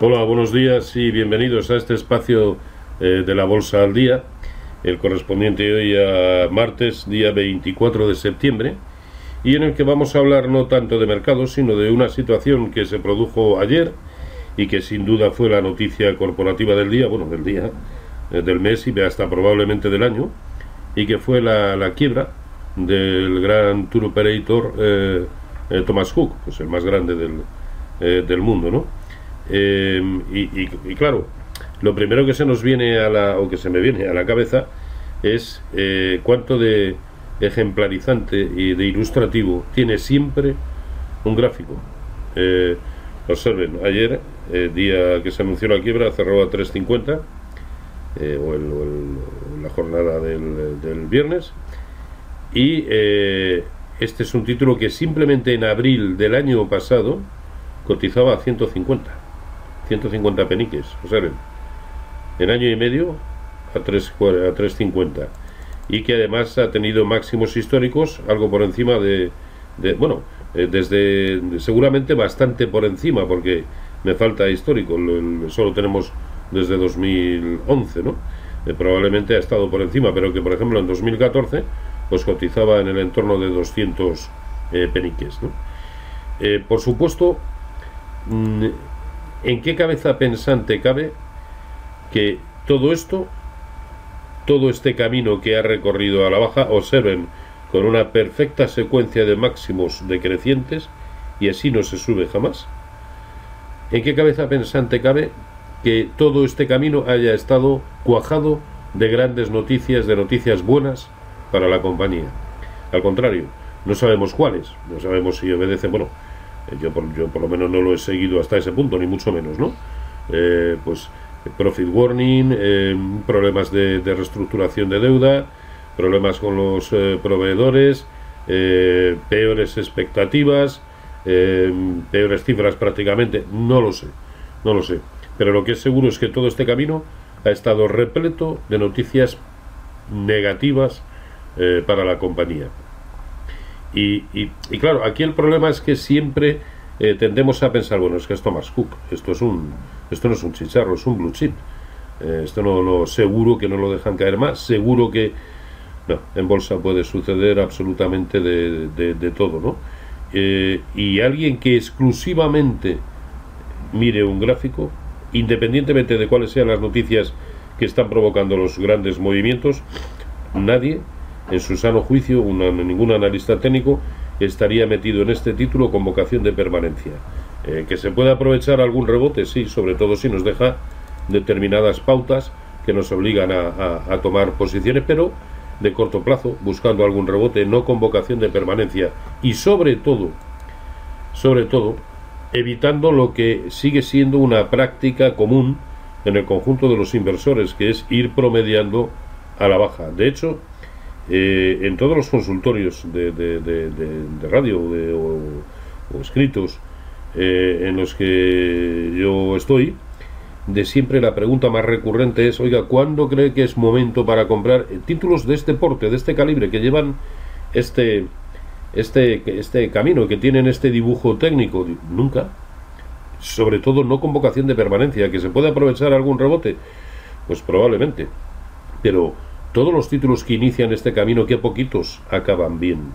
Hola, buenos días y bienvenidos a este espacio eh, de la Bolsa al Día, el correspondiente hoy a martes, día 24 de septiembre, y en el que vamos a hablar no tanto de mercados, sino de una situación que se produjo ayer y que sin duda fue la noticia corporativa del día, bueno, del día, eh, del mes y hasta probablemente del año, y que fue la, quiebra del gran tour operator eh, Thomas Cook, pues el más grande del, del mundo, ¿no? Eh, y, claro, lo primero que se nos viene a la, o que se me viene a la cabeza es eh, cuánto de ejemplarizante y de ilustrativo tiene siempre un gráfico. Eh, observen, ayer, día que se anunció la quiebra, cerró a 3.50, o, la jornada del, del viernes, y este es un título que simplemente en abril del año pasado cotizaba a 150. 150 peniques, observen, en año y medio a 3.50 y que además ha tenido máximos históricos algo por encima de, bueno, eh, desde seguramente bastante por encima porque me falta histórico, solo tenemos desde 2011, ¿no? Eh, probablemente ha estado por encima, pero que por ejemplo en 2014 pues cotizaba en el entorno de 200 eh, peniques, ¿no? por supuesto, mm, ¿En qué cabeza pensante cabe que todo esto, todo este camino que ha recorrido a la baja, observen con una perfecta secuencia de máximos decrecientes y así no se sube jamás? ¿En qué cabeza pensante cabe que todo este camino haya estado cuajado de grandes noticias, de noticias buenas para la compañía? Al contrario, no sabemos cuáles, no sabemos si obedecen, bueno, yo por, yo por lo menos no lo he seguido hasta ese punto, ni mucho menos, ¿no? Eh, pues profit warning, eh, problemas de, reestructuración de deuda, problemas con los proveedores, peores expectativas, peores cifras prácticamente, no lo sé, no lo sé. Pero lo que es seguro es que todo este camino ha estado repleto de noticias negativas para la compañía. Y, y, claro, aquí el problema es que siempre eh, tendemos a pensar, bueno, es que esto más Cook, esto es un, esto no es un chicharro, es un blue chip. Eh, esto no lo seguro que no lo dejan caer más, seguro que no, en bolsa puede suceder absolutamente de, de, todo, ¿no? Eh, y alguien que exclusivamente mire un gráfico, independientemente de cuáles sean las noticias que están provocando los grandes movimientos, nadie en su sano juicio, ningún analista técnico estaría metido en este título con vocación de permanencia. Eh, que se puede aprovechar algún rebote, sí, sobre todo si nos deja determinadas pautas que nos obligan a, tomar posiciones, pero de corto plazo, buscando algún rebote, no con vocación de permanencia. Y sobre todo, sobre todo, evitando lo que sigue siendo una práctica común en el conjunto de los inversores, que es ir promediando a la baja. De hecho, eh, en todos los consultorios de, radio o, escritos eh, en los que yo estoy, de siempre la pregunta más recurrente es, oiga, ¿cuándo cree que es momento para comprar títulos de este porte, de este calibre, que llevan este, este, este camino, que tienen este dibujo técnico? Nunca. Sobre todo no con vocación de permanencia, que se puede aprovechar algún rebote. Pues probablemente. Pero todos los títulos que inician este camino, qué poquitos acaban bien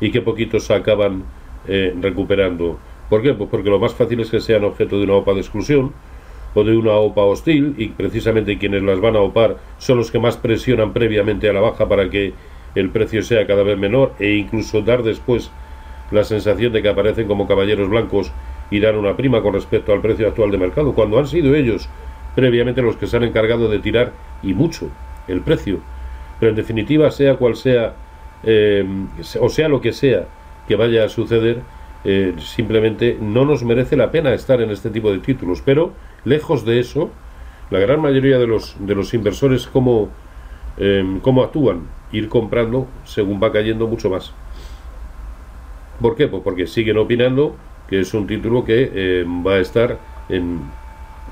y qué poquitos acaban eh, recuperando. ¿Por qué? Pues porque lo más fácil es que sean objeto de una OPA de exclusión o de una OPA hostil y precisamente quienes las van a OPAR son los que más presionan previamente a la baja para que el precio sea cada vez menor e incluso dar después la sensación de que aparecen como caballeros blancos y dan una prima con respecto al precio actual de mercado, cuando han sido ellos previamente los que se han encargado de tirar y mucho el precio. Pero en definitiva, sea cual sea, eh, o sea lo que sea que vaya a suceder, eh, simplemente no nos merece la pena estar en este tipo de títulos. Pero, lejos de eso, la gran mayoría de los, de los inversores, ¿cómo, eh, ¿cómo actúan? Ir comprando según va cayendo mucho más. ¿Por qué? Pues porque siguen opinando que es un título que va a estar en,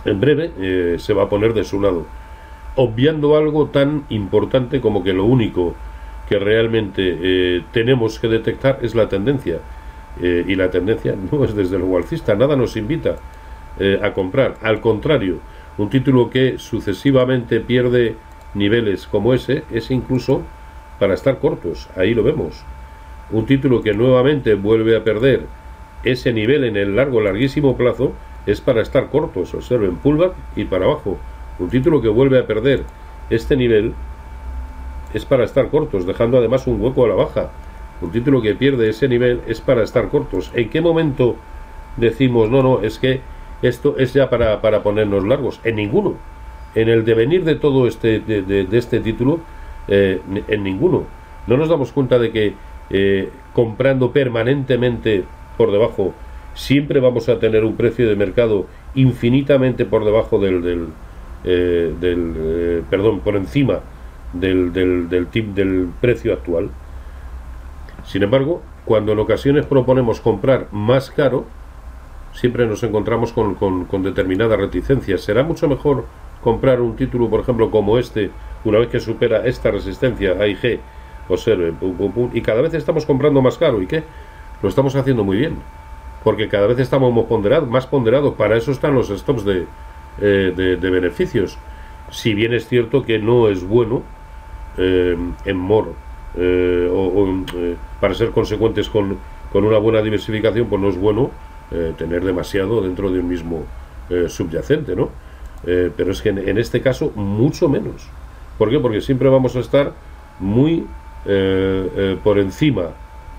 en breve, se va a poner de su lado obviando algo tan importante como que lo único que realmente eh, tenemos que detectar es la tendencia. Eh, y la tendencia no es desde lo alcista, nada nos invita eh, a comprar. Al contrario, un título que sucesivamente pierde niveles como ese es incluso para estar cortos. Ahí lo vemos. Un título que nuevamente vuelve a perder ese nivel en el largo, larguísimo plazo es para estar cortos. Observen, pullback y para abajo. Un título que vuelve a perder este nivel es para estar cortos, dejando además un hueco a la baja. Un título que pierde ese nivel es para estar cortos. ¿En qué momento decimos, no, no, es que esto es ya para, para ponernos largos? En ninguno. En el devenir de todo este, de, este título, eh, en ninguno. No nos damos cuenta de que eh, comprando permanentemente por debajo, siempre vamos a tener un precio de mercado infinitamente por debajo del, del, eh, perdón, por encima del, del, del, del precio actual. Sin embargo, cuando en ocasiones proponemos comprar más caro, siempre nos encontramos con, con, determinadas reticencias. Será mucho mejor comprar un título, por ejemplo, como este, una vez que supera esta resistencia A y G, observe, y cada vez estamos comprando más caro. ¿Y qué? Lo estamos haciendo muy bien, porque cada vez estamos ponderados, más ponderados. Para eso están los stops de, eh, de, beneficios. Si bien es cierto que no es bueno eh, en moro eh, o, para ser consecuentes con, con, una buena diversificación, pues no es bueno tener demasiado dentro de un mismo subyacente, ¿no? pero es que en, este caso mucho menos. ¿Por qué? Porque siempre vamos a estar muy por encima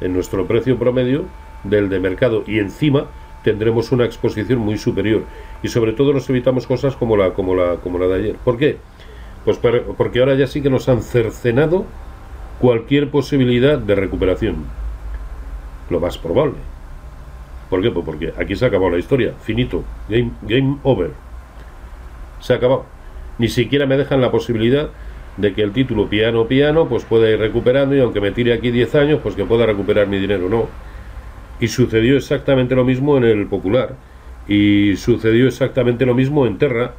en nuestro precio promedio del de mercado y encima tendremos una exposición muy superior y sobre todo nos evitamos cosas como la como la como la de ayer. ¿Por qué? Pues porque ahora ya sí que nos han cercenado cualquier posibilidad de recuperación. Lo más probable. ¿Por qué? Pues porque aquí se ha acabado la historia. Finito. Game, game over. Se ha acabado. Ni siquiera me dejan la posibilidad de que el título piano piano pues pueda ir recuperando y aunque me tire aquí 10 años pues que pueda recuperar mi dinero. No. Y sucedió exactamente lo mismo en el Popular. Y sucedió exactamente lo mismo en Terra.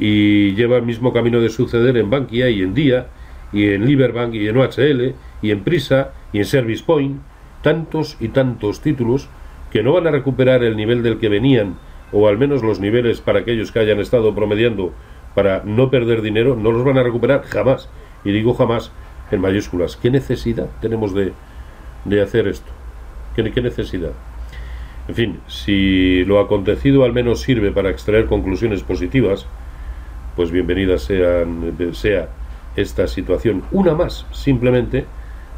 Y lleva el mismo camino de suceder en Bankia y en Día y en Liberbank y en OHL y en Prisa y en Service Point, tantos y tantos títulos que no van a recuperar el nivel del que venían, o al menos los niveles para aquellos que hayan estado promediando para no perder dinero, no los van a recuperar jamás. Y digo jamás en mayúsculas. ¿Qué necesidad tenemos de, de hacer esto? ¿Qué, ¿Qué necesidad? En fin, si lo acontecido al menos sirve para extraer conclusiones positivas, pues bienvenidas sean, sea esta situación, una más simplemente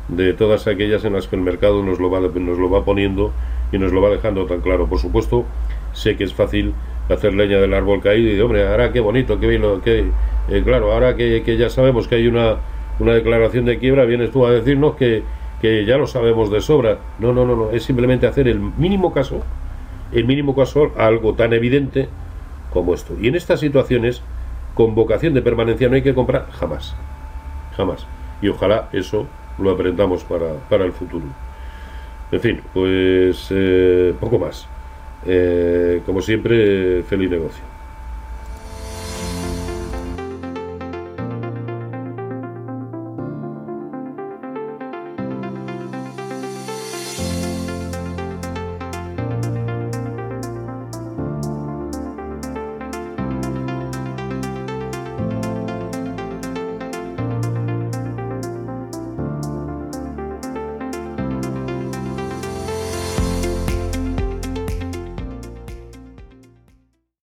de todas aquellas en las que el mercado nos lo va, nos lo va poniendo y nos lo va dejando tan claro. Por supuesto, sé que es fácil hacer leña del árbol caído y hombre, ahora qué bonito, qué bien, que eh, claro, ahora que, que, ya sabemos que hay una, una declaración de quiebra, vienes tú a decirnos que, que ya lo sabemos de sobra. No, no, no, no, es simplemente hacer el mínimo caso, el mínimo caso a algo tan evidente como esto. Y en estas situaciones, con vocación de permanencia no hay que comprar jamás jamás. Y ojalá eso lo aprendamos para, para el futuro. En fin, pues eh, poco más. Eh, como siempre, feliz negocio.